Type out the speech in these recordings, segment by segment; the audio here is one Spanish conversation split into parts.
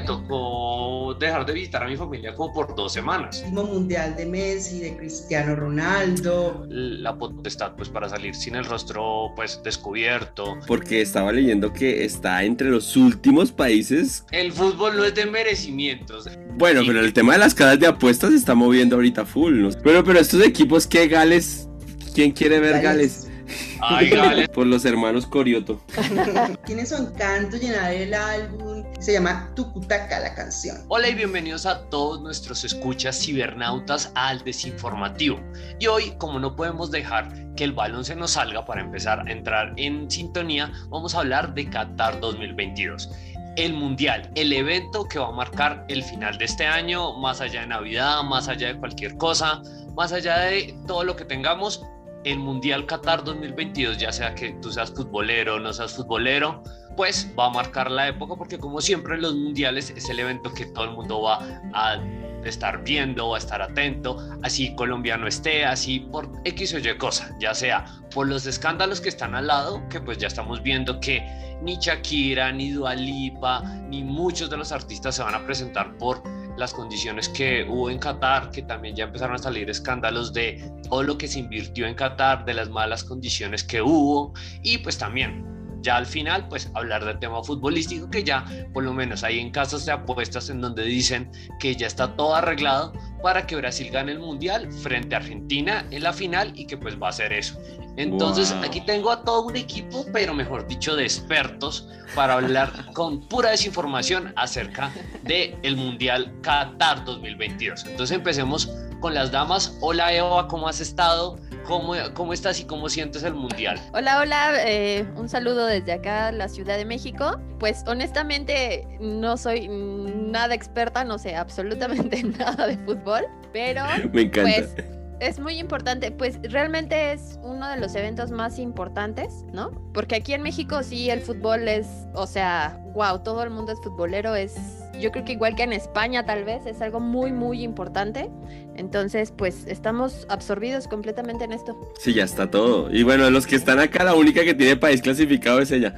me tocó dejar de visitar a mi familia como por dos semanas. Último mundial de Messi, de Cristiano Ronaldo. La potestad pues para salir sin el rostro pues descubierto. Porque estaba leyendo que está entre los últimos países. El fútbol no es de merecimientos. Bueno, pero el tema de las casas de apuestas se está moviendo ahorita full. ¿no? Pero, pero estos equipos, ¿qué Gales? ¿Quién quiere ver Gales? Ay. Por los hermanos Corioto. Tiene su encanto llenar el álbum. Se llama Tucutaca la canción. Hola y bienvenidos a todos nuestros escuchas cibernautas al desinformativo. Y hoy, como no podemos dejar que el balón se nos salga para empezar a entrar en sintonía, vamos a hablar de Qatar 2022 el Mundial, el evento que va a marcar el final de este año, más allá de Navidad, más allá de cualquier cosa, más allá de todo lo que tengamos, el Mundial Qatar 2022, ya sea que tú seas futbolero o no seas futbolero, pues va a marcar la época porque como siempre los mundiales es el evento que todo el mundo va a estar viendo, va a estar atento, así Colombia no esté, así por X o Y cosa, ya sea por los escándalos que están al lado, que pues ya estamos viendo que ni Shakira, ni Dualipa, ni muchos de los artistas se van a presentar por las condiciones que hubo en Qatar, que también ya empezaron a salir escándalos de todo lo que se invirtió en Qatar, de las malas condiciones que hubo y pues también ya al final, pues hablar del tema futbolístico, que ya por lo menos hay en casas de apuestas en donde dicen que ya está todo arreglado para que Brasil gane el Mundial frente a Argentina en la final y que pues va a ser eso. Entonces aquí tengo a todo un equipo, pero mejor dicho, de expertos para hablar con pura desinformación acerca del el Mundial Qatar 2022. Entonces empecemos con las damas. Hola Eva, ¿cómo has estado? ¿Cómo, ¿Cómo estás y cómo sientes el mundial? Hola, hola, eh, un saludo desde acá, la Ciudad de México. Pues honestamente no soy nada experta, no sé absolutamente nada de fútbol, pero Me encanta. pues es muy importante, pues realmente es uno de los eventos más importantes, ¿no? Porque aquí en México sí el fútbol es, o sea, wow, todo el mundo es futbolero, es, yo creo que igual que en España tal vez, es algo muy, muy importante. Entonces, pues estamos absorbidos completamente en esto. Sí, ya está todo. Y bueno, los que están acá, la única que tiene país clasificado es ella.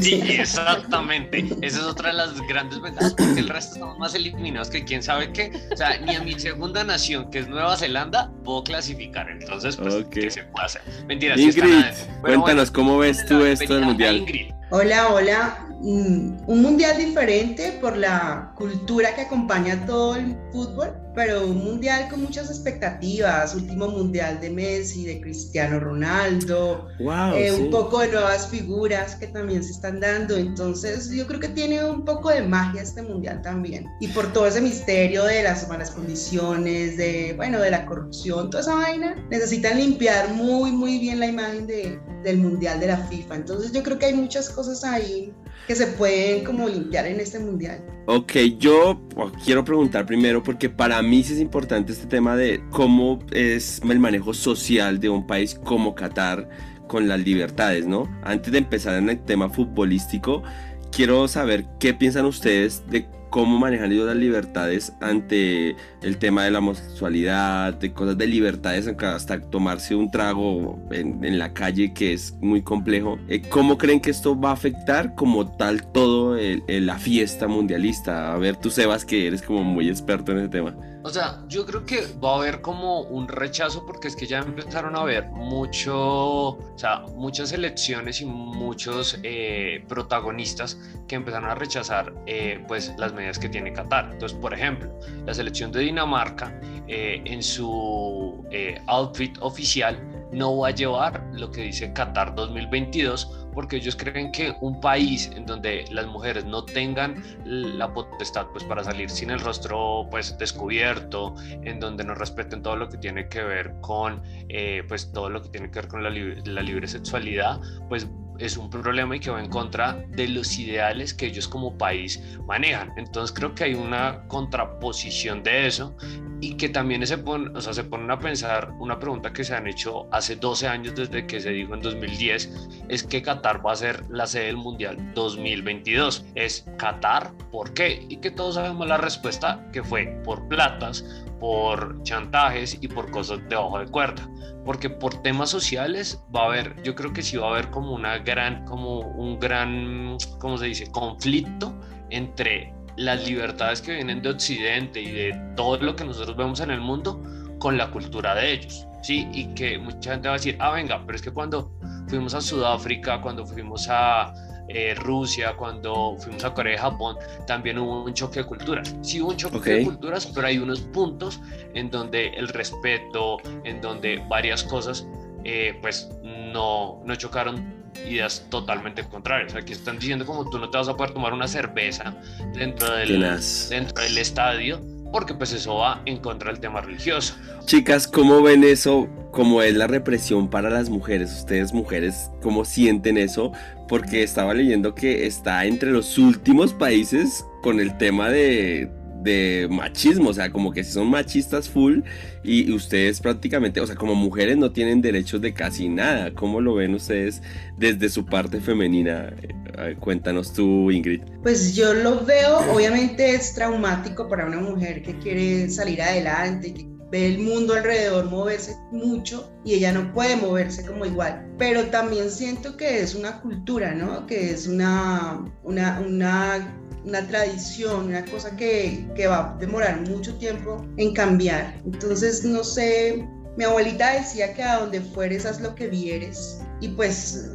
Sí, exactamente. Esa es otra de las grandes ventajas, porque el resto estamos más eliminados que quién sabe qué. O sea, ni a mi segunda nación, que es Nueva Zelanda, puedo clasificar. Entonces, pues, Ok. ¿qué se puede hacer? Mentiras. Ingrid, cuéntanos, ¿cómo ves tú esto del mundial? Ingrid. Hola, hola. Un mundial diferente por la cultura que acompaña todo el fútbol, pero un mundial con muchas expectativas. Último mundial de Messi, de Cristiano Ronaldo, Wow, eh, sí. un poco de nuevas figuras que también se están dando. Entonces, yo creo que tiene un poco de magia este mundial también. Y por todo ese misterio de las malas condiciones, de, bueno, de la corrupción, toda esa vaina, necesitan limpiar muy, muy bien la imagen de, del mundial de la FIFA. Entonces, yo creo que hay muchas cosas ahí que se pueden como limpiar en este mundial. Ok, yo oh, quiero preguntar primero porque para mí sí es importante este tema de cómo es el manejo social de un país como Qatar con las libertades, ¿no? Antes de empezar en el tema futbolístico, quiero saber qué piensan ustedes de cómo manejan ellos las libertades ante el tema de la homosexualidad, de cosas de libertades, hasta tomarse un trago en, en la calle, que es muy complejo. Eh, ¿Cómo creen que esto va a afectar como tal todo el- el- la fiesta mundialista? A ver, tú Sebas, que eres como muy experto en ese tema. O sea, yo creo que va a haber como un rechazo porque es que ya empezaron a haber mucho, o sea, muchas elecciones y muchos eh, protagonistas que empezaron a rechazar eh, pues las medidas que tiene Qatar. Entonces, por ejemplo, la selección de Dinamarca eh, en su eh, outfit oficial no va a llevar lo que dice Qatar 2022 porque ellos creen que un país en donde las mujeres no tengan la potestad pues para salir sin el rostro pues descubierto, en donde no respeten todo lo que tiene que ver con eh, pues todo lo que tiene que ver con la, la libre sexualidad, pues es un problema y que va en contra de los ideales que ellos como país manejan. Entonces creo que hay una contraposición de eso y que también se ponen, o sea, se ponen a pensar una pregunta que se han hecho hace 12 años desde que se dijo en 2010, es que Qatar va a ser la sede del Mundial 2022. Es Qatar, ¿por qué? Y que todos sabemos la respuesta que fue por platas, por chantajes y por cosas debajo de cuerda. Porque por temas sociales va a haber, yo creo que sí va a haber como una gran, como un gran, ¿cómo se dice? Conflicto entre las libertades que vienen de Occidente y de todo lo que nosotros vemos en el mundo con la cultura de ellos, ¿sí? Y que mucha gente va a decir, ah, venga, pero es que cuando fuimos a Sudáfrica, cuando fuimos a eh, Rusia, cuando fuimos a Corea y Japón, también hubo un choque de culturas. Sí hubo un choque de culturas, pero hay unos puntos en donde el respeto, en donde varias cosas, eh, pues no, no chocaron ideas totalmente contrarias. Aquí están diciendo como tú no te vas a poder tomar una cerveza dentro del, dentro del estadio porque pues eso va en contra del tema religioso. Chicas, ¿cómo ven eso? ¿Cómo es la represión para las mujeres? Ustedes mujeres, ¿cómo sienten eso? Porque estaba leyendo que está entre los últimos países con el tema de, de machismo, o sea, como que si son machistas full y ustedes prácticamente, o sea, como mujeres no tienen derechos de casi nada. ¿Cómo lo ven ustedes desde su parte femenina? Eh, cuéntanos tú, Ingrid. Pues yo lo veo, obviamente es traumático para una mujer que quiere salir adelante, que ve el mundo alrededor moverse mucho y ella no puede moverse como igual. Pero también siento que es una cultura, ¿no? Que es una, una, una una tradición, una cosa que, que, va a demorar mucho tiempo en cambiar. Entonces, no sé, mi abuelita decía que a donde fueres haz lo que vieres y pues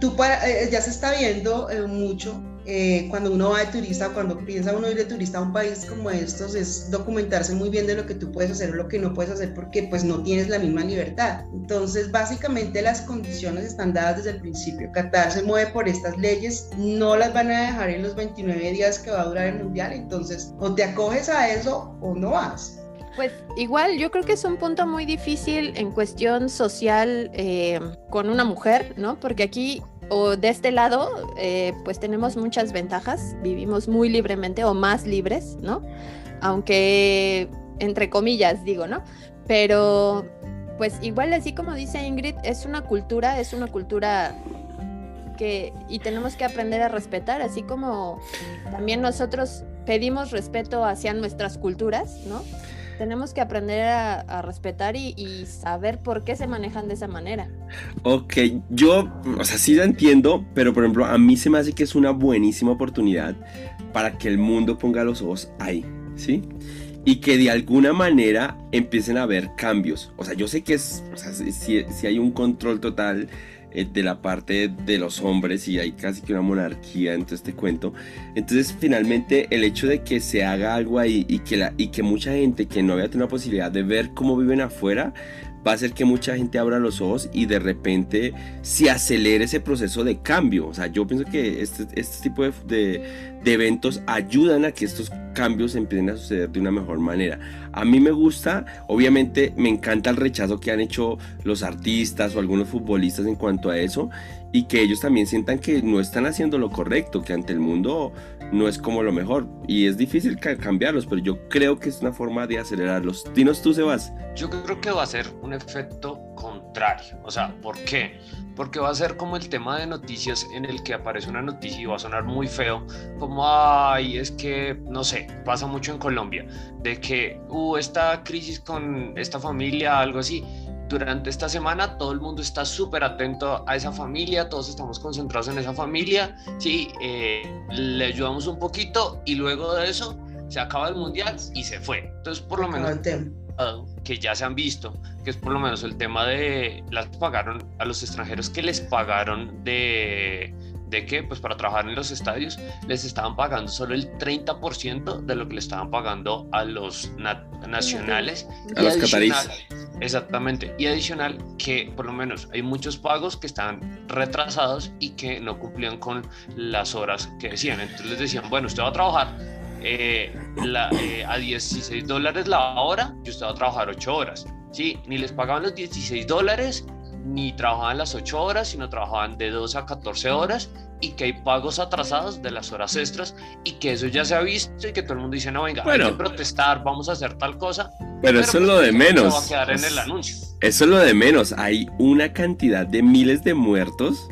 tú para, eh, ya se está viendo eh, mucho eh, cuando uno va de turista, cuando piensa uno ir de turista a un país como estos, es documentarse muy bien de lo que tú puedes hacer o lo que no puedes hacer porque pues no tienes la misma libertad. Entonces, básicamente las condiciones están dadas desde el principio. Qatar se mueve por estas leyes, no las van a dejar en los 29 días que va a durar el mundial, entonces o te acoges a eso o no vas. Pues igual yo creo que es un punto muy difícil en cuestión social eh, con una mujer, ¿no? Porque aquí o de este lado, eh, pues tenemos muchas ventajas, vivimos muy libremente o más libres, ¿no? Aunque, entre comillas, digo, ¿no? Pero, pues igual así como dice Ingrid, es una cultura, es una cultura que, y tenemos que aprender a respetar, así como también nosotros pedimos respeto hacia nuestras culturas, ¿no? Tenemos que aprender a, respetar y, saber por qué se manejan de esa manera. Ok, yo, o sea, sí lo entiendo, pero por ejemplo, a mí se me hace que es una buenísima oportunidad para que el mundo ponga los ojos ahí, ¿sí? Y que de alguna manera empiecen a haber cambios. O sea, yo sé que es, o sea, si, si hay un control total de la parte de los hombres y hay casi que una monarquía en todo este cuento. Entonces finalmente el hecho de que se haga algo ahí y que, la, y que mucha gente que no había tenido la posibilidad de ver cómo viven afuera, va a hacer que mucha gente abra los ojos y de repente se acelere ese proceso de cambio. O sea, yo pienso que este, este tipo de, de, eventos ayudan a que estos cambios empiecen a suceder de una mejor manera. A mí me gusta, obviamente me encanta el rechazo que han hecho los artistas o algunos futbolistas en cuanto a eso y que ellos también sientan que no están haciendo lo correcto, que ante el mundo no es como lo mejor y es difícil cambiarlos, pero yo creo que es una forma de acelerarlos. Dinos tú, Sebas. Yo creo que va a ser un efecto contrario. O sea, ¿por qué? Porque va a ser como el tema de noticias en el que aparece una noticia y va a sonar muy feo, como, ay, es que, no sé, pasa mucho en Colombia, de que uh, esta crisis con esta familia, algo así durante esta semana todo el mundo está súper atento a esa familia, todos estamos concentrados en esa familia, sí, eh, le ayudamos un poquito y luego de eso se acaba el mundial y se fue. Entonces, por lo menos que ya se han visto, que es por lo menos el tema de las pagaron a los extranjeros que les pagaron de de que pues para trabajar en los estadios les estaban pagando solo el 30% de lo que le estaban pagando a los nacionales. A los cataríes. Exactamente. Y adicional que por lo menos hay muchos pagos que están retrasados y que no cumplían con las horas que decían. Entonces les decían, bueno, usted va a trabajar eh, eh, a 16 dólares la hora y usted va a trabajar 8 horas. Sí, ni les pagaban los 16 dólares ni trabajaban las 8 horas, sino trabajaban de 2 a 14 horas y que hay pagos atrasados de las horas extras y que eso ya se ha visto y que todo el mundo dice, no, venga, hay que protestar, vamos a hacer tal cosa. Pero, eso es lo pues, de menos. Va a quedar en el anuncio. Eso es lo de menos. Hay una cantidad de miles de muertos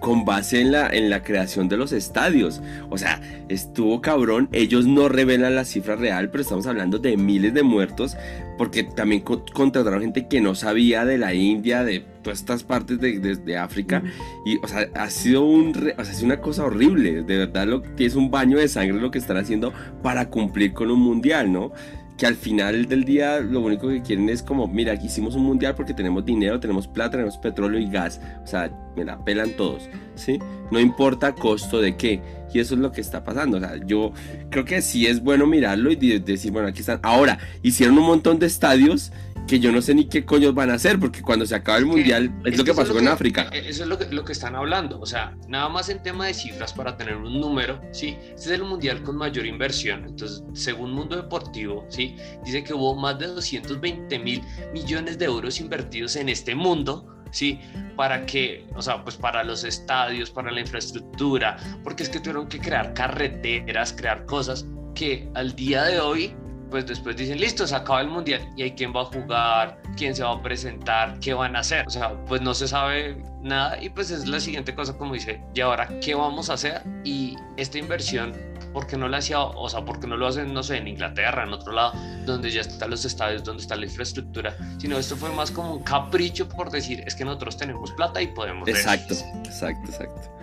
con base en la, en la creación de los estadios. O sea, estuvo cabrón. Ellos no revelan la cifra real, pero estamos hablando de miles de muertos, porque también contrataron gente que no sabía de la India, de todas estas partes de, África. Y, o sea, ha sido, un, o sea, es una cosa horrible. De verdad, lo, es un baño de sangre lo que están haciendo para cumplir con un mundial, ¿no? Que al final del día lo único que quieren es como, mira, aquí hicimos un mundial porque tenemos dinero, tenemos plata, tenemos petróleo y gas. O sea, me la pelan todos, ¿sí? No importa costo de qué. Y eso es lo que está pasando. O sea, yo creo que sí es bueno mirarlo y decir, bueno, aquí están. Ahora, hicieron un montón de estadios que yo no sé ni qué coños van a hacer, porque cuando se acaba el mundial es, lo que pasó con África. E, eso es lo que, lo que están hablando, o sea, nada más en tema de cifras para tener un número, ¿sí? Este es el mundial con mayor inversión, entonces, según Mundo Deportivo, ¿sí? Dice que hubo más de 220 mil millones de euros invertidos en este mundo, ¿sí? Para que, o sea, pues para los estadios, para la infraestructura, porque es que tuvieron que crear carreteras, crear cosas que al día de hoy pues después dicen, listo, se acaba el mundial y hay quién va a jugar, quién se va a presentar, qué van a hacer. O sea, pues no se sabe nada y pues es la siguiente cosa como dice, ¿y ahora qué vamos a hacer? Y esta inversión, ¿por qué no la hacía, o sea, por qué no lo hacen, no sé, en Inglaterra, en otro lado, donde ya están los estadios, donde está la infraestructura? Sino esto fue más como un capricho por decir, es que nosotros tenemos plata y podemos... Exacto, exacto, exacto.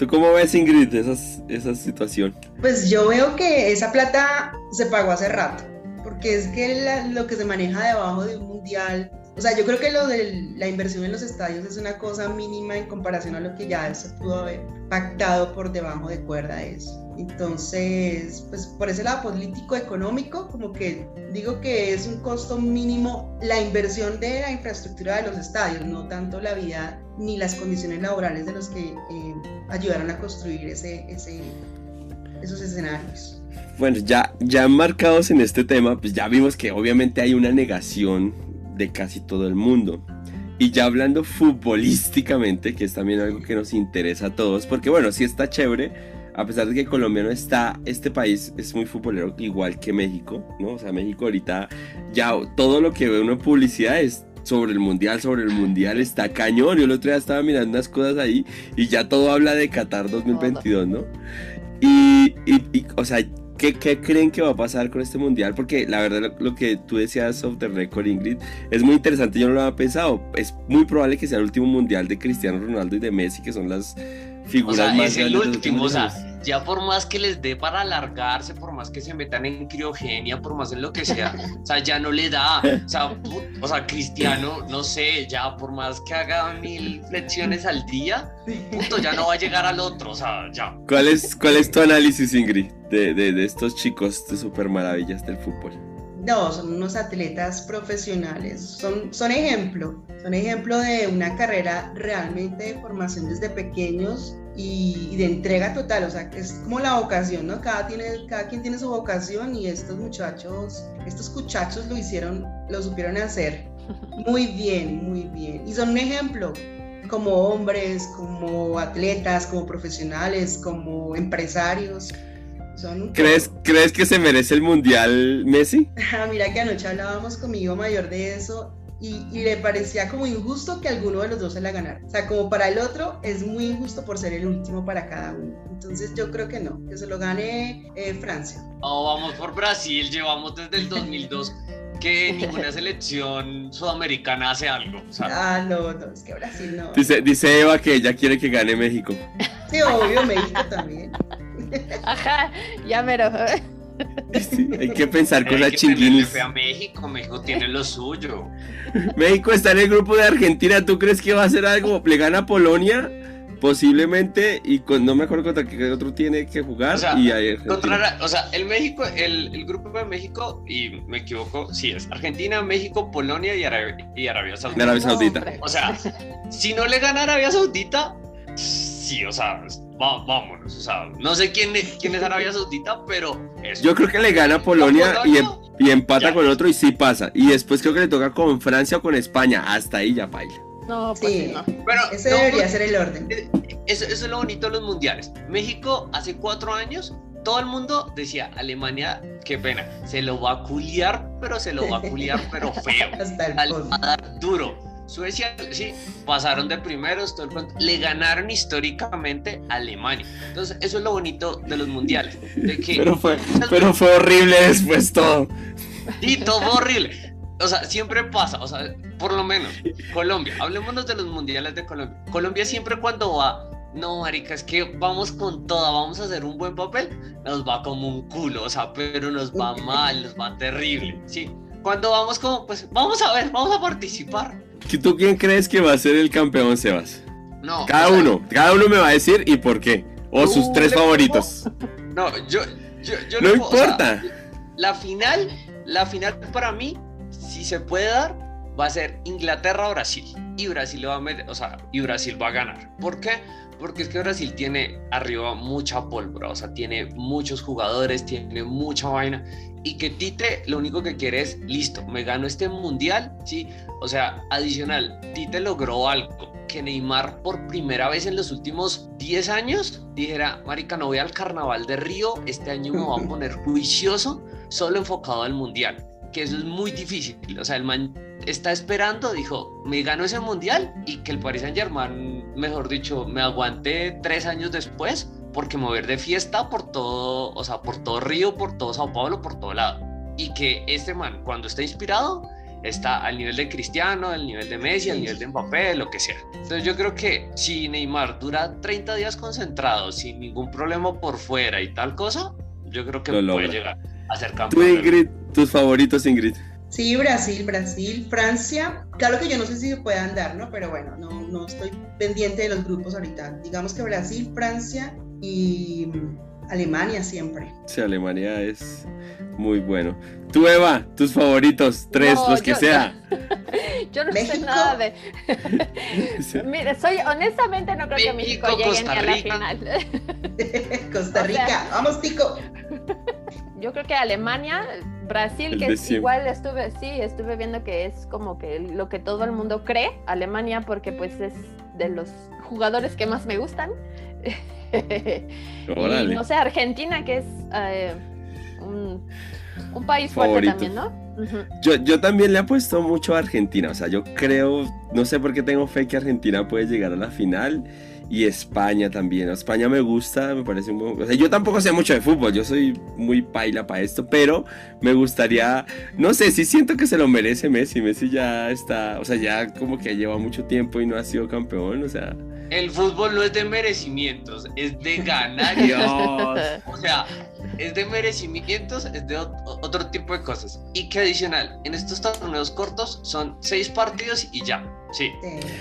¿Tú cómo ves, Ingrid, esas, esa situación? Pues yo veo que esa plata se pagó hace rato, porque es que lo que se maneja debajo de un mundial, o sea, yo creo que lo de la inversión en los estadios es una cosa mínima en comparación a lo que ya se pudo haber pactado por debajo de cuerda eso. Entonces, pues por ese lado político económico, como que digo que es un costo mínimo la inversión de la infraestructura de los estadios, no tanto la vida ni las condiciones laborales de los que eh, ayudaron a construir ese, esos escenarios. Bueno, ya, ya marcados en este tema, pues ya vimos que obviamente hay una negación de casi todo el mundo. Y ya hablando futbolísticamente, que es también algo que nos interesa a todos, porque bueno, sí está chévere, a pesar de que Colombia no está, este país es muy futbolero igual que México, ¿no? O sea, México ahorita ya todo lo que ve uno en publicidad es sobre el mundial, sobre el mundial, está cañón. Yo el otro día estaba mirando unas cosas ahí y ya todo habla de Qatar 2022, ¿no? Y, y, o sea, ¿qué, ¿qué, creen que va a pasar con este mundial? Porque la verdad, lo, que tú decías of the record, Ingrid, es muy interesante. Yo no lo había pensado. Es muy probable que sea el último mundial de Cristiano Ronaldo y de Messi, que son las figuras más es el último, o sea, ya por más que les dé para alargarse, por más que se metan en criogenia, por más en lo que sea, o sea, ya no le da, o sea, o sea, Cristiano, no sé, ya por más que haga mil flexiones al día, punto, ya no va a llegar al otro, o sea, ya. ¿Cuál es, cuál es tu análisis, Ingrid, de, de, de estos chicos de super maravillas del fútbol? No, son unos atletas profesionales, son, son ejemplo, son ejemplo de una carrera realmente de formación desde pequeños y, de entrega total, o sea, que es como la vocación, ¿no? Cada, tiene, cada quien tiene su vocación y estos muchachos, estos muchachos lo hicieron, lo supieron hacer muy bien, muy bien. Y son un ejemplo como hombres, como atletas, como profesionales, como empresarios. ¿Crees, ¿Crees que se merece el mundial Messi? Ah, mira que anoche hablábamos con mi hijo mayor de eso y, le parecía como injusto que alguno de los dos se la ganara. O sea, como para el otro es muy injusto por ser el último para cada uno. Entonces yo creo que no, que se lo gane eh, Francia. Oh, vamos por Brasil, llevamos desde el 2002 que ninguna selección sudamericana hace algo. Ah, no, no, es que Brasil no. Dice, dice Eva que ella quiere que gane México. Sí, obvio, México también. Ajá, ya mero. Hay que pensar con la chinguinis. a México, México tiene lo suyo. México está en el grupo de Argentina, ¿tú crees que va a hacer algo? ¿Le gana a Polonia? Posiblemente, y no me acuerdo contra qué otro tiene que jugar. O sea, y o sea el México, el, grupo de México, y me equivoco, sí es Argentina, México, Polonia y Arabia, y Arabia Saudita. Arabia Saudita. O sea, si no le gana Arabia Saudita, sí, o sea, vámonos. O sea, no sé quién, quién es Arabia Saudita, pero. Yo creo que le gana a Polonia, y, em, y, empata con el otro y sí pasa. Y después creo que le toca con Francia o con España. Hasta ahí ya baila. No, pues sí. no. Pero, Ese debería ser el orden. Eh, eso, eso, es lo bonito de los mundiales. México hace cuatro años, todo el mundo decía, Alemania, qué pena, se lo va a culiar, pero se lo va a culiar, pero feo. Hasta el va a dar duro Suecia, sí, pasaron de primeros, todo el cuento. Le ganaron históricamente a Alemania. Entonces, eso es lo bonito de los mundiales. De que Pero fue, pero fue horrible después todo. Sí, todo fue horrible. O sea, siempre pasa, o sea, por lo menos, Colombia, hablemosnos de los mundiales de Colombia. Colombia siempre cuando va, no, marica, es que vamos con toda, vamos a hacer un buen papel, nos va como un culo, o sea, pero nos va mal, nos va terrible, sí. Cuando vamos como, pues, vamos a ver, vamos a participar. ¿Tú quién crees que va a ser el campeón, Sebas? No. Cada o sea, uno, cada uno me va a decir y por qué. O sus tres favoritos. No, yo, yo, yo No puedo- o sea, importa. la final, la final para mí, si se puede dar, va a ser Inglaterra-Brasil. Y Brasil va a meter, o sea, y Brasil va a ganar. ¿Por qué? Porque es que Brasil tiene arriba mucha pólvora, o sea, tiene muchos jugadores, tiene mucha vaina. Y que Tite lo único que quiere es, listo, me gano este mundial, ¿sí? O sea, adicional, Tite logró algo que Neymar por primera vez en los últimos 10 años dijera, marica, no voy al carnaval de Río, este año me voy a poner juicioso, solo enfocado al mundial, que eso es muy difícil, o sea, el man está esperando, dijo, me gano ese mundial y que el Paris Saint Germain, mejor dicho, me aguante tres años después, porque mover de fiesta por todo, o sea, por todo Río, por todo Sao Paulo, por todo lado. Y que este man, cuando está inspirado, está al nivel de Cristiano, al nivel de Messi, al nivel de Mbappé, lo que sea. Entonces yo creo que si Neymar dura 30 días concentrado, sin ningún problema por fuera y tal cosa, yo creo que Lo puede logra. llegar a ser Tú, campeón. Ingrid, tus favoritos, Ingrid. Sí, Brasil, Brasil, Francia. Claro que yo no sé si se puede andar, ¿no? Pero bueno, no, no estoy pendiente de los grupos ahorita. Digamos que Brasil, Francia y mm, Alemania siempre. Sí, Alemania es muy bueno. Tú, Eva, tus favoritos, tres, No, los que yo- sea. Yo no sé nada de. Sí. Mira, soy honestamente no creo que México llegue ni a la Rica. final. Costa O sea- Rica, vamos, Tico. Yo creo que Alemania, Brasil, El que es, igual estuve, sí, estuve viendo que es como que lo que todo el mundo cree, Alemania, porque pues es de los jugadores que más me gustan. y no sé, Argentina, que es eh, un, un país fuerte también, ¿no? Yo, yo también le apuesto mucho a Argentina. O sea, yo creo, no sé por qué tengo fe que Argentina puede llegar a la final. Y España también. España me gusta, me parece un buen- O sea, yo tampoco sé mucho de fútbol, yo soy muy paila para esto, pero me gustaría, no sé, sí siento que se lo merece Messi. Messi ya está, o sea, ya como que lleva mucho tiempo y no ha sido campeón, o sea. El fútbol no es de merecimientos, es de ganar. O sea, es de merecimientos, es de ot- otro tipo de cosas. Y que adicional, en estos torneos cortos son seis partidos y ya. Sí.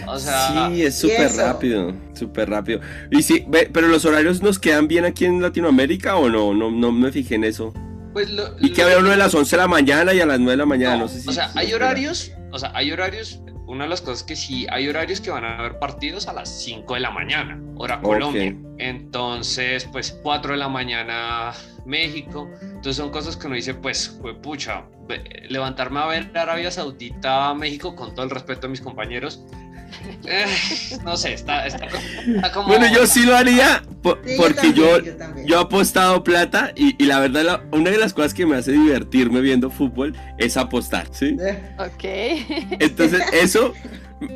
O sea, Sí, es súper rápido, súper rápido. Y sí, ve, pero los horarios nos quedan bien aquí en Latinoamérica o no, no, no me fijé en eso. pues lo, Y que había uno de las 11 de la mañana y a las 9 de la mañana, no, No, sé si. o sea, si hay horarios, o sea, hay horarios, una de las cosas que sí, hay horarios que van a haber partidos a las 5 de la mañana, hora. Colombia. Entonces, pues 4 de la mañana México. Entonces son cosas que uno dice, pues, fue pucha, levantarme a ver Arabia Saudita, México, con todo el respeto a mis compañeros. eh, no sé, está, está- está como... Bueno, yo sí lo haría sí, porque yo, también, yo he apostado plata y, y la verdad, la- una de las cosas que me hace divertirme viendo fútbol es apostar, ¿sí? Eh, Ok. Entonces, eso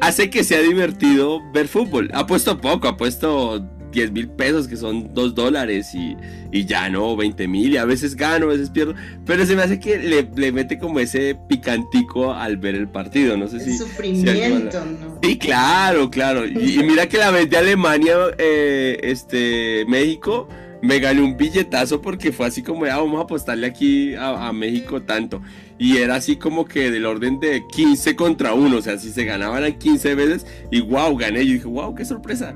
hace que sea divertido ver fútbol. Apuesto poco, apuesto 10 mil pesos, que son 2 dólares, y, y ya no, 20 mil, y a veces gano, a veces pierdo. Pero se me hace que le, le mete como ese picantico al ver el partido. No sé el si. sufrimiento, ¿no? Sí, claro, claro. Y, y mira que la vez de Alemania, eh, este, México, me gané un billetazo porque fue así como, ah, vamos a apostarle aquí a, a México tanto. Y era así como que del orden de 15 contra 1, o sea, si se ganaban 15 veces, y wow, gané. Y dije, wow, qué sorpresa.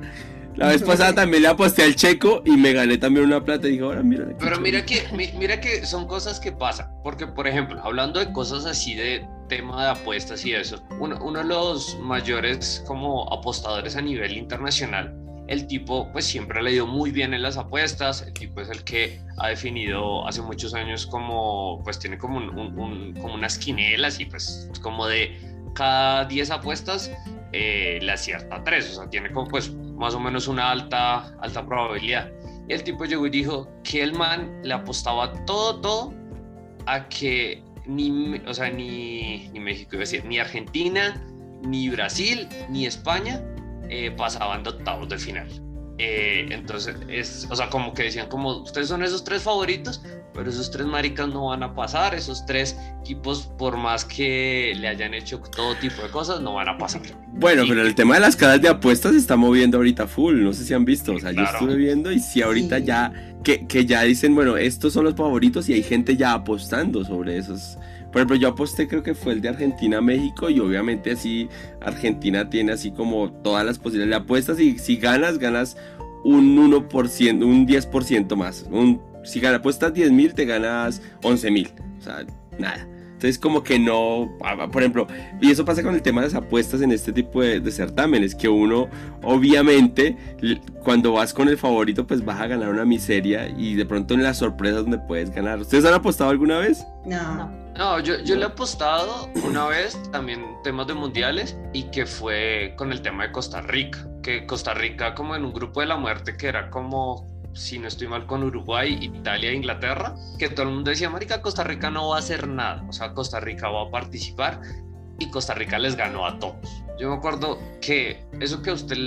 La vez pasada también le aposté al checo y me gané también una plata. Y dije, ahora mira. Pero chévere". mira que, mi- mira que son cosas que pasan, porque por ejemplo, hablando de cosas así de tema de apuestas y eso, uno, uno de los mayores como apostadores a nivel internacional, el tipo pues siempre le dio muy bien en las apuestas, el tipo es el que ha definido hace muchos años como, pues tiene como, un- un- un- como unas quinelas y pues como de cada 10 apuestas eh, le acierta 3, o sea, tiene como pues más o menos una alta, alta probabilidad. Y el tipo llegó y dijo que el man le apostaba todo, todo a que ni, o sea, ni, ni México, decir, ni Argentina, ni Brasil ni España eh, pasaban de octavos de final. Eh, entonces, es, o sea, como que decían, como ustedes son esos tres favoritos, pero esos tres maricas no van a pasar, esos tres equipos, por más que le hayan hecho todo tipo de cosas, no van a pasar. Bueno, pero el tema de las casas de apuestas se está moviendo ahorita full, no sé si han visto, o sea, yo Claro. estuve viendo y si ahorita Sí. ya, que, que ya dicen, bueno, estos son los favoritos y hay gente ya apostando sobre esos. Por ejemplo, yo aposté creo que fue el de Argentina-México y obviamente así Argentina tiene así como todas las posibilidades de apuestas y si ganas, ganas un 1%, un 10% más. Un, si ganas, apuestas 10 mil, te ganas 11 mil. O sea, nada. Entonces como que no, ah, por ejemplo, y eso pasa con el tema de las apuestas en este tipo de, de certámenes, que uno obviamente cuando vas con el favorito pues vas a ganar una miseria y de pronto en las sorpresas donde puedes ganar. ¿Ustedes han apostado alguna vez? No. No, yo, yo le he apostado una vez también temas de mundiales y que fue con el tema de Costa Rica, que Costa Rica como en un grupo de la muerte que era como, si no estoy mal, con Uruguay, Italia e Inglaterra, que todo el mundo decía, marica, Costa Rica no va a hacer nada, o sea, Costa Rica va a participar y Costa Rica les ganó a todos. Yo me acuerdo que eso que usted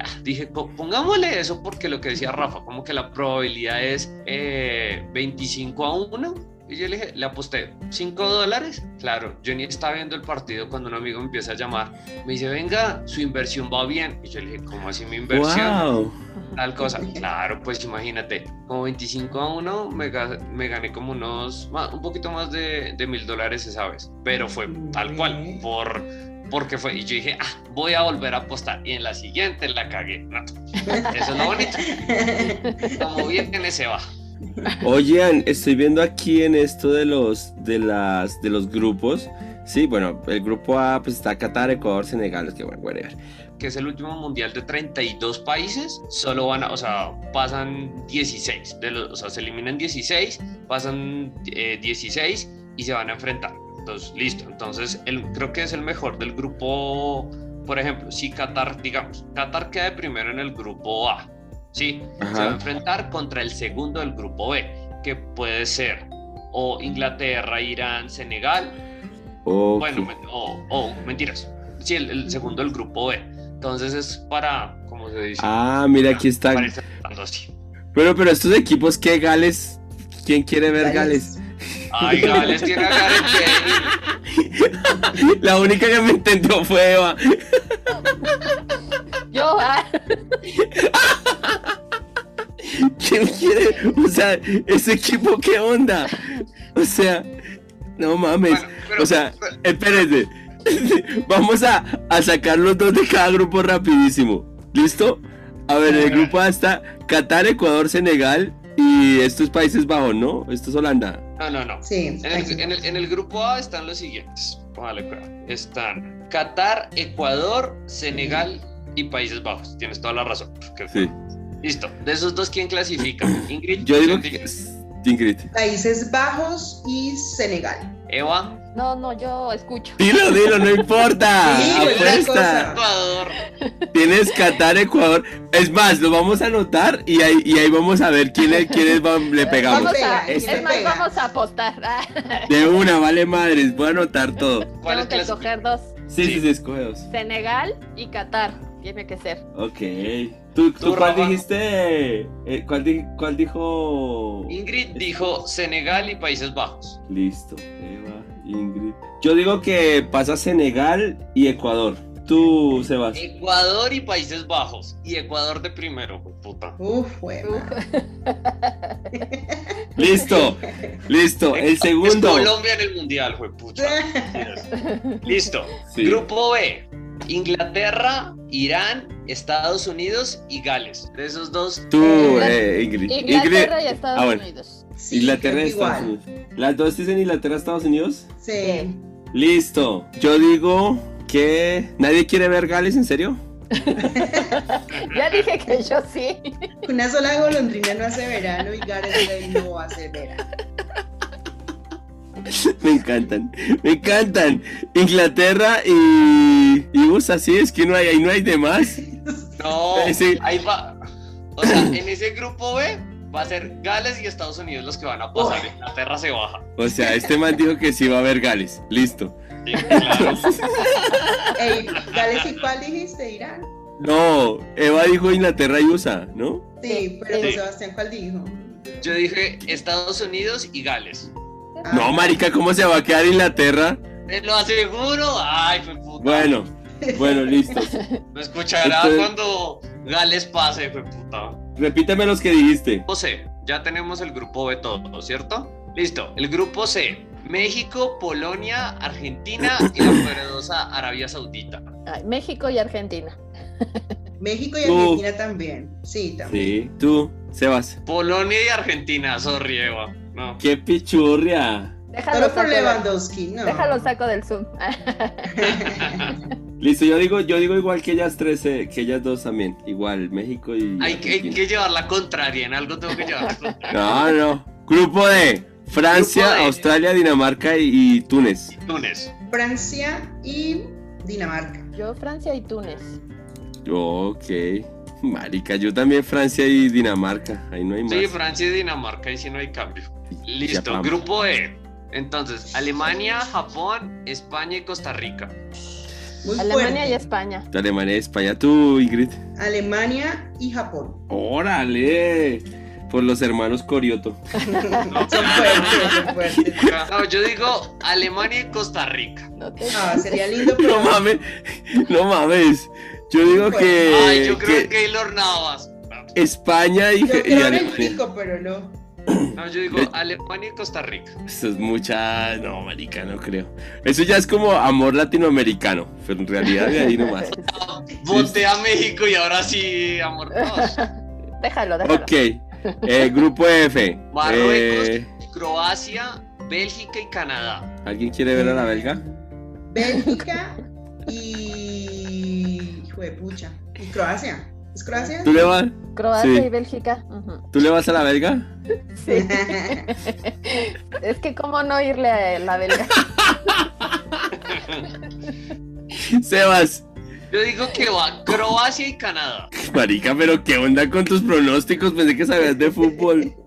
ah, dije, po- pongámosle eso porque lo que decía Rafa, como que la probabilidad es eh, 25 a 1 y yo le dije, le aposté 5 dólares. Claro, yo ni estaba viendo el partido cuando un amigo me empieza a llamar. Me dice, venga, su inversión va bien. Y yo le dije, ¿cómo así mi inversión? ¡Wow! Tal cosa. Claro, pues imagínate, como 25 a 1 me, me gané como unos, un poquito más de de mil dólares esa vez. Pero fue tal cual, por, porque fue. Y yo dije, ah, voy a volver a apostar. Y en la siguiente la cagué. No, eso es lo bonito. Como bien en ese va. Oigan, estoy viendo aquí en esto de los de las de los grupos. Sí, bueno, el grupo A pues está Qatar, Ecuador, Senegal, es que bueno, whatever. que es el último mundial de 32 países, solo van a, o sea, pasan 16, de los, o sea, se eliminan 16, pasan eh, 16 y se van a enfrentar. Entonces, listo. Entonces, creo que es el mejor del grupo, por ejemplo, si Qatar, digamos, Qatar queda primero en el grupo A, ¿sí? Se va a enfrentar contra el segundo del grupo B, que puede ser o Inglaterra, Irán, Senegal, Ok. bueno, o, o mentiras. Sí, el, el segundo del grupo B. Entonces es para, ¿cómo se dice? Ah, mira, aquí está. Para irse tratando así. Bueno, pero estos equipos, ¿qué Gales? ¿Quién quiere ver Gales? Ay, Gales tiene a Gareth Bale. La única que me entendió fue Eva. Yo, ah, ¿Quién quiere? O sea, ese equipo, ¿qué onda? O sea, no mames. Bueno, pero- O sea, espérense. Vamos a, a sacar los dos de cada grupo rapidísimo. ¿Listo? A ver, en el grupo A está Qatar, Ecuador, Senegal y estos Países Bajos, ¿no? Esto es Holanda. no, no, no. Sí, En el, en el- en el grupo A están los siguientes. Están Qatar, Ecuador, Senegal y Países Bajos. Tienes toda la razón. Sí. Listo. De esos dos, ¿quién clasifica? Ingrid. Yo digo Ingrid, que es Ingrid. Países Bajos y Senegal. Eva. no, no, yo escucho. Dilo, dilo, no importa. Sí, Apuesta. Tienes Qatar, Ecuador. Es más, lo vamos a anotar y ahí, y ahí vamos a ver quiénes, quiénes van- le pegamos. Vamos a, este es más, pega. vamos a apostar. De una, vale madres. Voy a anotar todo. ¿Cuál Tengo es que escoger dos. Sí, sí, sí, escoge dos. Senegal y Qatar. Tiene que ser. Ok. ¿Tú, tú Tú, cuál Rafa. dijiste? Eh, ¿cuál, di- ¿Cuál dijo? Ingrid dijo Senegal y Países Bajos. Listo. Eva, Ingrid. Yo digo que pasa Senegal y Ecuador. Tú, Sebas. Ecuador y Países Bajos. Y Ecuador de primero, puta. Uf, bueno. Listo. Listo. El Es segundo. Colombia en el mundial, fue puta. Listo. Sí. Grupo B. Inglaterra, Irán, Estados Unidos y Gales. De esos dos, Tú, Inglaterra- eh, Ingrid. Inglaterra y Estados Ah, bueno. Unidos. Sí, Inglaterra y Estados igual. Unidos. ¿Las dos dicen Inglaterra, Estados Unidos? Sí. Listo. Yo digo que nadie quiere ver Gales, ¿en serio? Ya dije que yo sí. Una sola golondrina no hace verano y Gareth Bale no hace verano. Me encantan, me encantan. Inglaterra y, y USA, sí, es que no hay, ahí no hay demás. no, Sí. ahí va. O sea, en ese grupo B va a ser Gales y Estados Unidos los que van a pasar. Uy. Inglaterra se baja. O sea, este man dijo que sí va a haber Gales. Listo. Sí, claro. Ey, Gales, ¿y cuál dijiste, Irán? No, Eva dijo Inglaterra y USA, ¿no? Sí, pero Sí. Sebastián, ¿cuál dijo? Yo dije Estados Unidos y Gales. No, marica, ¿cómo se va a quedar Inglaterra? Te lo aseguro. Ay, fue puta. Bueno, bueno, listo. Me escuchará Entonces- cuando Gales pase, fue puta. Repíteme los que dijiste. C, ya tenemos el grupo B todo, ¿cierto? Listo, el grupo C, México, Polonia, Argentina y la poderosa Arabia Saudita. Ay, México y Argentina. México y. Argentina también. Sí, también. Sí, tú, Sebas. Polonia y Argentina, sorry Eva. No. ¡Qué pichurria! Déjalo saco, por de- Lewandowski, no. déjalo saco del Zoom. Listo, yo digo, yo digo igual que ellas tres, eh, que ellas dos también. Igual, México y. Hay que, hay que llevar la contraria, en algo tengo que llevar la contraria. No, no. Grupo D. Francia, Grupo D. Australia, Dinamarca y, y Túnez. Túnez. Francia y Dinamarca. Yo, Francia y Túnez. Ok. Marica, yo también Francia y Dinamarca. Ahí no hay más. Sí, Francia y Dinamarca, y si no hay cambio. Listo, grupo E. Entonces, Alemania, Japón, España y Costa Rica. Muy Alemania y. España. Alemania y España. Tú, Ingrid. Alemania y Japón. Órale. Por los hermanos Corioto. No, Son fuertes, son fuertes. No, yo digo Alemania y Costa Rica. No te... Ah, sería lindo, pero No mames. No mames. Yo digo que. Ay, yo creo que que Keylor Navas. España y, yo y creo en el Alemania. pico, pero no. No, yo digo Eh. Alemania y Costa Rica. Eso es mucha. No, marica, no creo. Eso ya es como amor latinoamericano. Pero en realidad de ahí nomás. Voté a México y ahora sí, amor. no. Déjalo, déjalo. Ok. Eh, grupo F. Marruecos, Eh, Croacia, Bélgica y Canadá. ¿Alguien quiere ver a la belga? Bélgica y. Hijo de pucha. ¿Y Croacia? ¿Es Croacia? ¿Tú le vas, Croacia Sí. y Bélgica. ¿Tú le vas a la belga? Sí. es que cómo no irle a la belga. Sebas. Yo digo que va Croacia y Canadá. Marica, pero ¿qué onda con tus pronósticos? Pensé que sabías de fútbol.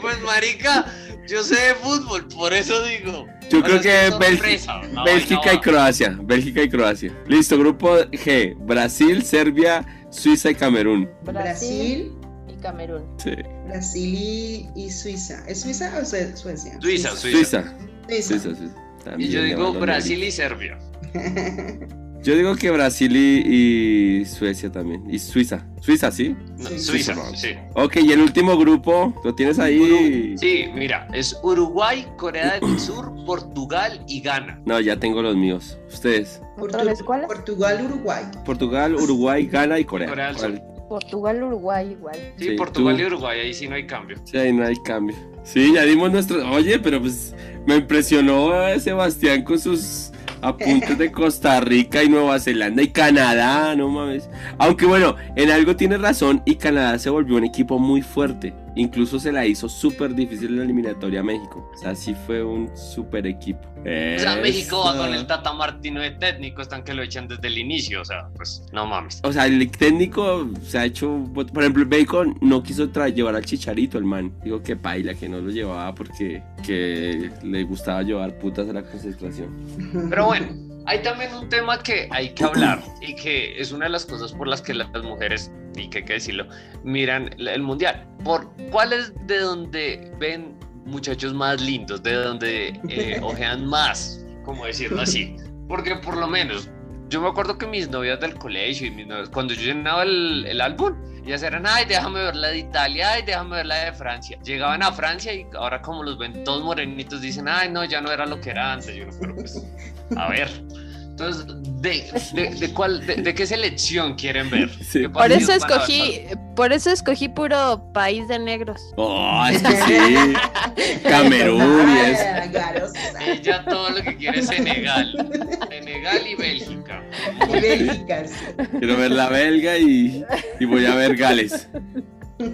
Pues marica, yo sé de fútbol, por eso digo. Yo creo que Bélgica, Bélgica y. Croacia. Bélgica y Croacia. Listo, grupo G. Brasil, Serbia, Suiza y Camerún. Brasil, y Camerún. Sí. Brasil y, y Suiza. ¿Es Suiza o Sue- Suecia? Suiza, Suiza. Suiza. Suiza. Suiza, Suiza. Y yo digo Brasil y Serbia. Yo digo que Brasil y, y Suecia también. Y Suiza. Suiza, ¿sí? No, Sí. Suiza, Suiza. sí. Ok, y el último grupo, ¿lo tienes ahí? Sí, mira, es Uruguay, Corea del Sur, Portugal y Ghana. No, ya tengo los míos. Ustedes. ¿Otra vez cuál? Portugal, Uruguay. Portugal, Uruguay, Ghana y Corea. Corea del Sur. Portugal, Uruguay igual. Sí, Sí, Portugal tú. y Uruguay, ahí sí no hay cambio. Sí, ahí no hay cambio. Sí, ya dimos nuestro... Oye, pero pues me impresionó eh, Sebastián con sus apuntes de Costa Rica y Nueva Zelanda y Canadá, no mames. Aunque bueno, en algo tiene razón y Canadá se volvió un equipo muy fuerte. Incluso se la hizo súper difícil en la eliminatoria a México. O sea, sí fue un súper equipo. O sea, México va con el. Tata Martino de técnico, están que lo echan desde el inicio, o sea, pues no mames. O sea, el técnico se ha hecho. Por ejemplo, el Bacon no quiso tra- llevar al chicharito, el man. Digo que paila, que no lo llevaba porque que le gustaba llevar putas a la concentración. Pero bueno, hay también un tema que hay que hablar y que es una de las cosas por las que las mujeres, y que hay que decirlo, miran el mundial. ¿Por cuál es de donde ven muchachos más lindos, de donde eh, ojean más, como decirlo así? Porque por lo menos, yo me acuerdo que mis novias del colegio y mis novias, cuando yo llenaba el, el álbum, ellas eran, ay, déjame ver la de Italia, ay, déjame ver la de Francia. Llegaban a Francia y ahora como los ven todos morenitos, dicen, ay, no, ya no era lo que era antes. Yo no, pero pues, a ver. Entonces, ¿de, de, de cuál, de, de qué selección quieren ver? Sí. ¿Qué Por eso escogí, por eso escogí puro país de negros. Oh, es que sí. Camerún y eso. Garosa. Ella todo lo que quiere es Senegal. Senegal y Bélgica. Y Bélgica, sí. Quiero ver la belga y, y voy a ver Gales.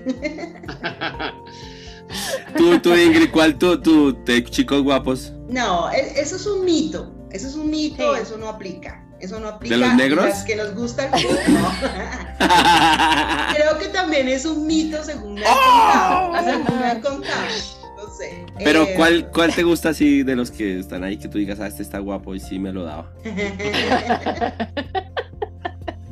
Tú, tú, Ingrid, ¿cuál tú, tú, de chicos guapos? No, e- eso es un mito. Eso es un mito, Sí. eso no aplica. Eso no aplica. ¿De los negros? Las que nos gusta el fútbol, no. Creo que también es un mito según me han ¡Oh! contado. Según me han contado. No sé. Pero Eh, ¿cuál, ¿cuál te gusta así de los que están ahí que tú digas, ah, este está guapo y sí me lo daba?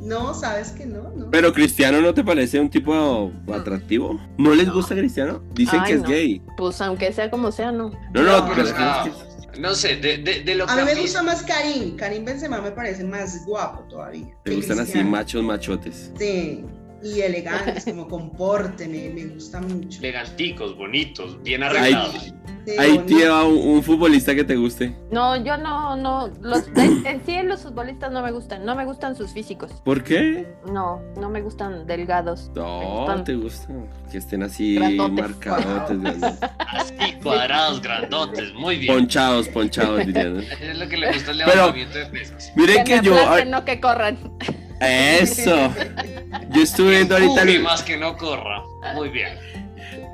no, sabes que no, no. Pero Cristiano no te parece un tipo atractivo? ¿No les gusta Cristiano? Dicen Ay, que es no. gay. Pues aunque sea como sea, no. No, no, No, pero pero es o sea, que- es que- No sé, de, de, de lo que A mí me gusta más Karim. Karim Benzema me parece más guapo todavía. te gustan así machos machotes. Sí, y elegantes, como comporte, me, me gusta mucho. eleganticos, bonitos, bien arreglados. Sí, ahí lleva un, un futbolista que te guste. No, yo no, no. Los, en, en sí los futbolistas no me gustan. No me gustan sus físicos. ¿Por qué? No, no me gustan delgados. No, gustan- te gusta. Que estén así Grandotes. marcadotes, grandes. Así, cuadrados, grandotes, muy bien. ponchados, ponchados, dirían. Es lo que le gusta el Pero- levantamiento de pesas. Miren que yo. aplasten, no que corran. Eso. Yo estuve viendo ahorita el, más que no corra. Muy bien.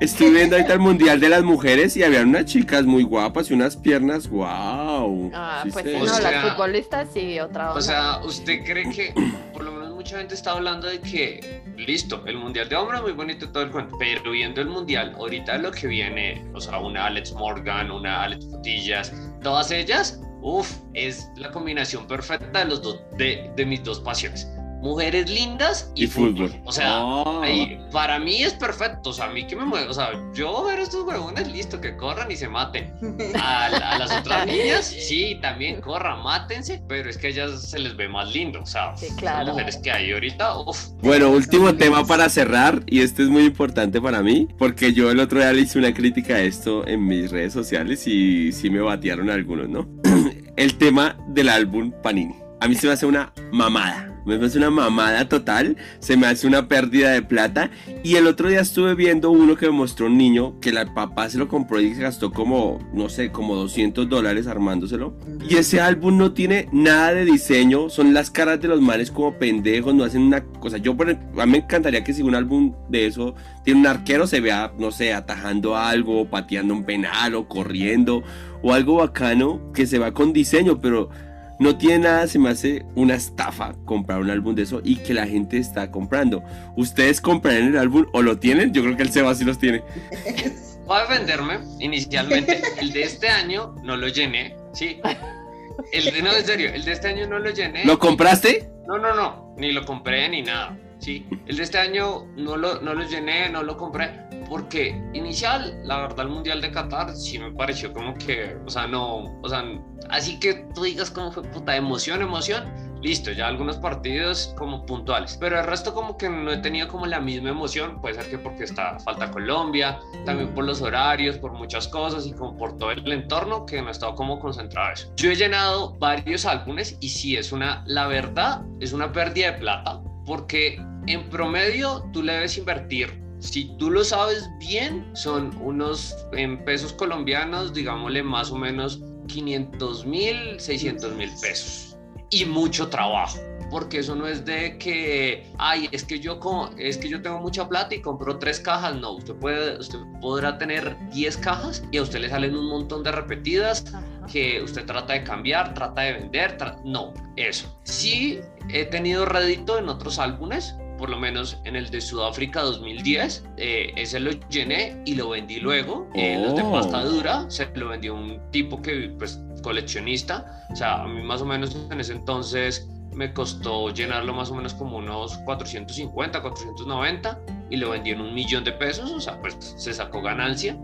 estuve viendo ahorita el mundial de las mujeres y había unas chicas muy guapas y unas piernas, wow. Ah, pues O no, sea- las futbolistas sí, otra onda. O sea, ¿usted cree que, por lo menos mucha gente está hablando de que, listo, el Mundial de Hombres muy bonito todo el cuento, pero viendo el Mundial, ahorita lo que viene, o sea, una Alex Morgan, una Alex Fotillas, todas ellas, uff, es la combinación perfecta de, los dos, de, de mis dos pasiones. Mujeres lindas y, Y fútbol. O sea, Oh. ahí, para mí es perfecto, o sea, a mí que me mueve, o sea, yo ver a estos huevones, listo, que corran y se maten. A, a las otras niñas, sí, también corran, mátense, pero es que a ellas se les ve más lindo, o sea, Sí, las claro. mujeres que hay ahorita, Bueno, último tema para cerrar, y este es muy importante para mí, porque yo el otro día le hice una crítica a esto en mis redes sociales y sí me batearon algunos, ¿no? el tema del álbum Panini. A mí se me hace una mamada. Me hace una mamada total, se me hace una pérdida de plata. Y el otro día estuve viendo uno que me mostró un niño que el papá se lo compró y se gastó como, no sé, como 200 dólares armándoselo. Y ese álbum no tiene nada de diseño, son las caras de los manes como pendejos, no hacen una cosa. Yo, a mí me encantaría que si un álbum de eso tiene un arquero, se vea, no sé, atajando algo, pateando un penal, o corriendo, o algo bacano que se va con diseño, pero no tiene nada, se me hace una estafa comprar un álbum de eso y que la gente está comprando. ¿Ustedes comprarían el álbum o lo tienen? Yo creo que el Seba sí los tiene. voy a defenderme, inicialmente, el de este año no lo llené, sí, el de, no, en serio, el de este año no lo llené, ¿Lo compraste? no, no, no, ni lo compré ni nada, sí, el de este año no lo, no lo llené, no lo compré, porque inicial, la verdad, el Mundial de Qatar sí me pareció como que, o sea, no, o sea, así que tú digas cómo fue puta emoción, emoción, listo, ya algunos partidos como puntuales, pero el resto como que no he tenido como la misma emoción, puede ser que porque está falta Colombia, también por los horarios, por muchas cosas y como por todo el entorno que no he estado como concentrado en eso. Yo he llenado varios álbumes y sí es una, la verdad, es una pérdida de plata porque en promedio tú le debes invertir si tú lo sabes bien, son unos en pesos colombianos, digámosle más o menos 500 mil, 600 mil pesos. Y mucho trabajo. Porque eso no es de que, ay, es que yo co- es que yo tengo mucha plata y compro tres cajas. No, usted puede, usted podrá tener 10 cajas y a usted le salen un montón de repetidas que usted trata de cambiar, trata de vender, tra- no, eso. Sí he tenido rédito en otros álbumes, por lo menos en el de Sudáfrica 2010, eh, ese lo llené y lo vendí luego. Eh, Los de Oh. pasta dura se lo vendió un tipo que, pues, coleccionista. O sea, a mí más o menos en ese entonces me costó llenarlo más o menos como unos 450, 490 y lo vendí en un millón de pesos, o sea, pues se sacó ganancia.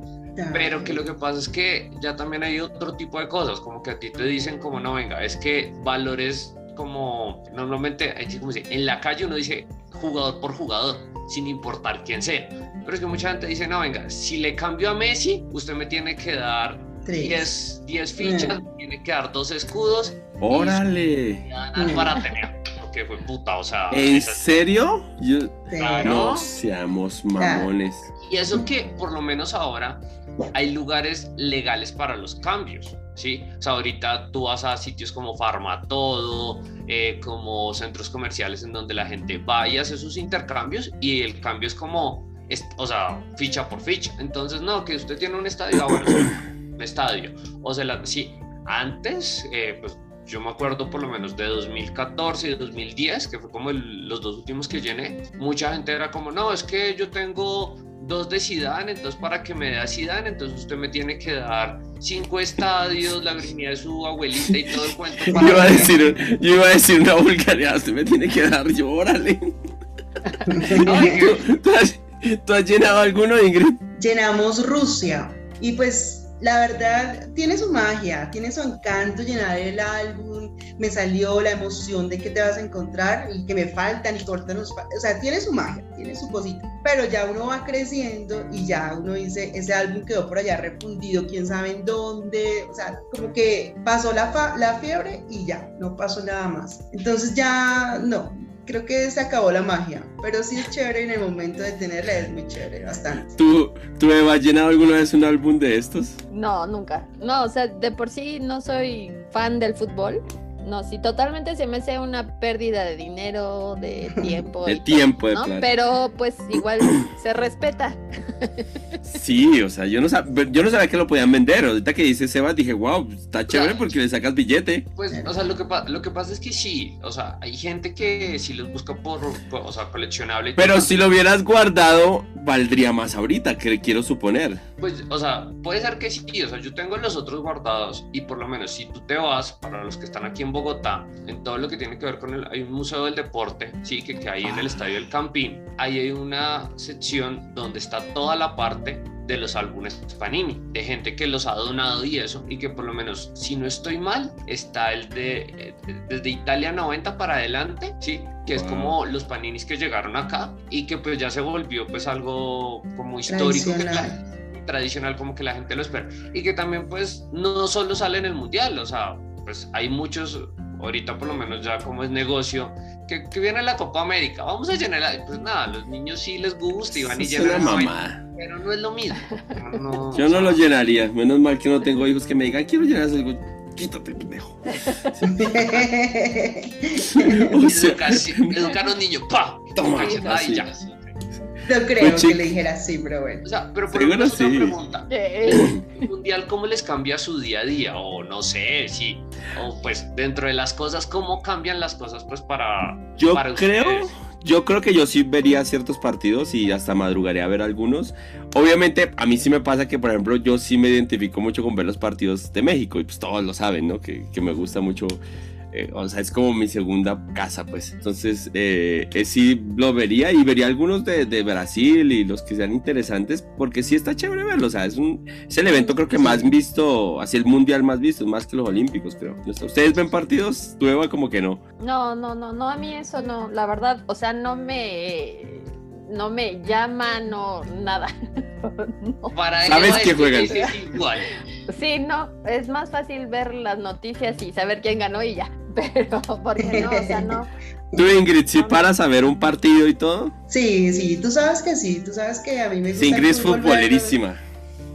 Pero que lo que pasa es que ya también hay otro tipo de cosas, como que a ti te dicen como no, venga, es que valores como normalmente que como dice, en la calle uno dice jugador por jugador, sin importar quién sea. Pero es que mucha gente dice, no, venga, si le cambio a Messi, usted me tiene que dar Tres. 10, 10 fichas, me tiene que dar dos escudos Órale. para tener. Porque fue puta, o sea. ¿En esas- serio? Yo... Claro. No seamos mamones. Y eso que por lo menos ahora hay lugares legales para los cambios, ¿sí? O sea, ahorita tú vas a sitios como Farmatodo, eh, como centros comerciales en donde la gente va y hace sus intercambios y el cambio es como, o sea, ficha por ficha. Entonces, no, que usted tiene un estadio, ah, bueno, un estadio. O sea, sí, antes, eh, pues yo me acuerdo por lo menos de 2014 y 2010, que fue como el- los dos últimos que llené, mucha gente era como, no, es que yo tengo dos de Zidane, entonces para que me dé a Zidane, entonces usted me tiene que dar cinco estadios, la virginidad de su abuelita y todo el cuento. Yo iba a decir, yo iba a decir una vulgaridad, usted me tiene que dar yo, órale. ¿Tú, has, ¿Tú has llenado alguno, Ingrid? Llenamos Rusia y pues la verdad tiene su magia, tiene su encanto llenar el álbum, me salió la emoción de que te vas a encontrar y que me faltan y cortan los... O sea, tiene su magia, tiene su cosita, pero ya uno va creciendo y ya uno dice, ese álbum quedó por allá refundido, quién sabe en dónde, o sea, como que pasó la, la fiebre y ya, no pasó nada más. Entonces ya, no, creo que se acabó la magia, pero sí es chévere en el momento de tenerla, es muy chévere, bastante. ¿Tú, ¿Tú Eva, has llenado alguna vez un álbum de estos? No, nunca. No, o sea, de por sí no soy fan del fútbol. No, sí, totalmente se me hace una pérdida de dinero, de tiempo. de tiempo, de ¿no? Pero pues igual se respeta. Sí, o sea, yo no, sab yo no sabía que lo podían vender. Ahorita que dice Sebas, dije, wow, está chévere porque le sacas billete. Pues, o sea, lo que, lo que pasa es que sí, o sea, hay gente que sí los busca por, por o sea, coleccionable. Pero si lo hubieras guardado, valdría más ahorita, que quiero suponer. Pues, o sea, puede ser que sí, o sea, yo tengo los otros guardados y por lo menos si tú te vas, para los que están aquí en Bogotá, en todo lo que tiene que ver con el, hay un museo del deporte, sí, que, que hay en el estadio del Campín, ahí hay una sección donde está toda la parte de los álbumes Panini, de gente que los ha donado y eso, y que por lo menos, si no estoy mal, está el de desde Italia 90 para adelante, sí, que es como los Paninis que llegaron acá y que pues ya se volvió pues algo como histórico. Tradicional como que la gente lo espera y que también pues no solo sale en el mundial o sea pues hay muchos ahorita por lo menos ya como es negocio, que, que viene la Copa América, vamos a llenar, pues nada, los niños sí les gusta y van y llenan mamá. pero no es lo mismo. No, Yo no lo llenaría, menos mal que no tengo hijos que me digan, quiero llenar eso, quítate, pendejo. o sea, educar a un niño, pa, toma, ahí ya. No creo que le dijera así, pero bueno. O sea, pero por ejemplo, sí. una pregunta. ¿El mundial cómo les cambia su día a día? O no sé, si, o pues dentro de las cosas, ¿cómo cambian las cosas pues para Yo creo, yo creo que yo sí vería ciertos partidos y hasta madrugaría a ver algunos. Obviamente, a mí sí me pasa que, por ejemplo, yo sí me identifico mucho con ver los partidos de México y pues todos lo saben, ¿no? Que, que me gusta mucho eh, o sea, es como mi segunda casa, pues. Entonces, eh, eh, sí lo vería y vería algunos de, de, Brasil y los que sean interesantes, porque sí está chévere verlo. O sea, es, un, es el evento creo que más visto, así el mundial más visto, más que los olímpicos, creo. ¿Ustedes ven partidos? Tú, Eva, como que no. No, no, no, no, a mí eso no, la verdad, o sea, no me no me llama, no, nada. no. Para ¿Sabes que juegan? igual. Sí, no, es más fácil ver las noticias y saber quién ganó y ya. Pero, porque no, o sea, no. ¿Tú, Ingrid, si paras a ver un partido y todo? Sí, sí, tú sabes que sí, tú sabes que a mí me gusta. Sí, Ingrid es futbolerísima.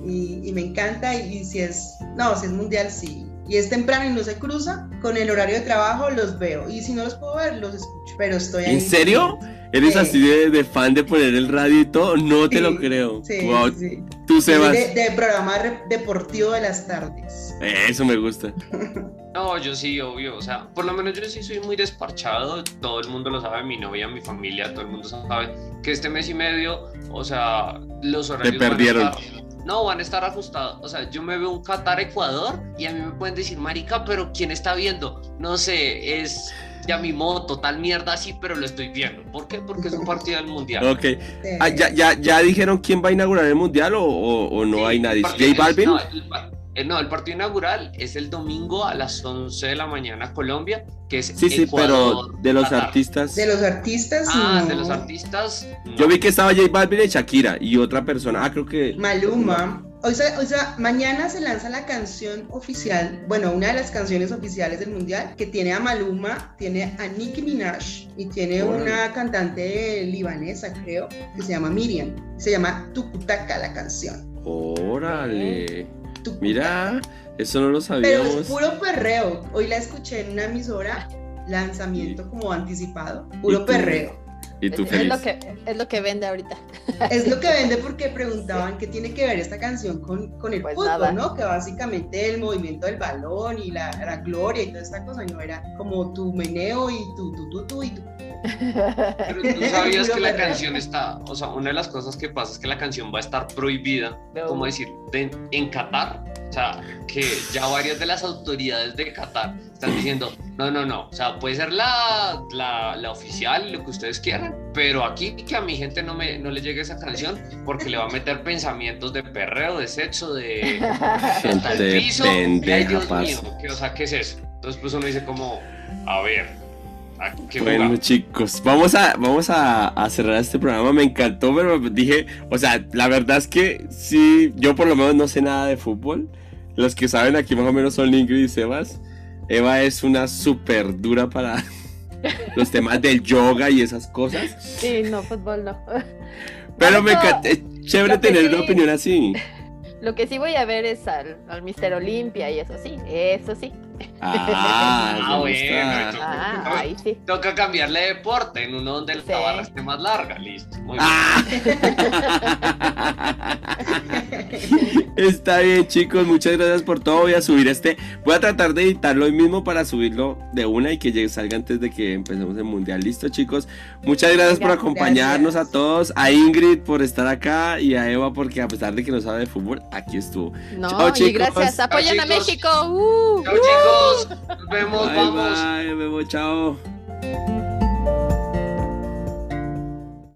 Y, y, me encanta, y, y si es, no, si es mundial, sí, y es temprano y no se cruza, con el horario de trabajo los veo. Y si no los puedo ver, los escucho. Pero estoy ahí. ¿En serio? ¿Eres así de, de, fan de poner el radio y todo? No te sí, lo creo. Sí, wow. sí. Tú, Sebas. De, de, programa deportivo de las tardes. Eso me gusta. No, yo sí, obvio. O sea, por lo menos yo sí soy muy desparchado. Todo el mundo lo sabe, mi novia, mi familia, todo el mundo sabe que este mes y medio, o sea, los horarios. Te perdieron. Van a estar, no, van a estar ajustados. O sea, yo me veo un Qatar-Ecuador y a mí me pueden decir, Marica, pero ¿quién está viendo? No sé, es ya mi modo total mierda así, pero lo estoy viendo. ¿Por qué? Porque es un partido del mundial. Ok. Ah, ¿ya, ya, ¿Ya dijeron quién va a inaugurar el mundial o, o, o no sí, hay nadie? ¿J Balvin? No el, el, no, el partido inaugural es el domingo a las 11 de la mañana, Colombia, que es Sí, sí, Ecuador, pero de los Qatar. artistas. De los artistas. Ah, no. de los artistas. No. Yo vi que estaba J Balvin y Shakira y otra persona. Ah, creo que. Maluma. O sea, o sea, mañana se lanza la canción oficial, bueno, una de las canciones oficiales del mundial, que tiene a Maluma, tiene a Nicki Minaj y tiene una cantante libanesa, creo, que se llama Miriam. Se llama Tukutaka la canción. Órale. Tukutaka. Mira, eso no lo Pero es sabíamos. puro perreo. Hoy la escuché en una emisora, lanzamiento como anticipado, puro perreo. Y tú Es, feliz. lo que, es lo que vende ahorita. Es lo que vende porque preguntaban qué tiene que ver esta canción con, con el Pues fútbol, nada. ¿no? Que básicamente el movimiento del balón y la, la gloria y toda esta cosa no era como tu meneo y tu, tu, tu, tu y tu. Pero tú sabías que la canción está, o sea, una de las cosas que pasa es que la canción va a estar prohibida, como decir, en Qatar. O sea, que ya varias de las autoridades de Qatar están diciendo, no, no, no, o sea, puede ser la, la, la oficial, lo que ustedes quieran, pero aquí que a mi gente no, me, no le llegue esa canción porque le va a meter pensamientos de perreo, de sexo, de... Gente piso. pendeja, Dios mío, que, o sea, ¿qué es eso? Entonces, pues uno dice como, a ver, ¿a qué Bueno, chicos, vamos a, vamos a, a cerrar este programa. Me encantó, pero dije, o sea, la verdad es que sí, yo por lo menos no sé nada de fútbol. Los que saben aquí más o menos son Ingrid y Sebas. Eva es una súper dura para los temas del yoga y esas cosas. Sí, no, fútbol no. Pero me encanta, es chévere tener sí- una opinión así. Lo que sí voy a ver es al, al Mister Olimpia y eso sí, eso sí. Ah, Ah, bueno, Ah, ahí sí. Toca cambiarle de deporte en uno donde Sí. la barra esté más larga, listo. Muy bien. Ah. Está bien, chicos. Muchas gracias por todo. Voy a subir este. Voy a tratar de editarlo hoy mismo para subirlo de una y que llegue, salga antes de que empecemos el mundial. Listo, chicos. Muchas gracias por Gracias. acompañarnos a todos. A Ingrid por estar acá y a Eva porque a pesar de que no sabe de fútbol, aquí estuvo. No, Chao, y chicos. gracias. Apoyan a chicos. México. Uh, Chao, chicos. Nos vemos, Bye, vamos. bye, Memo, chao.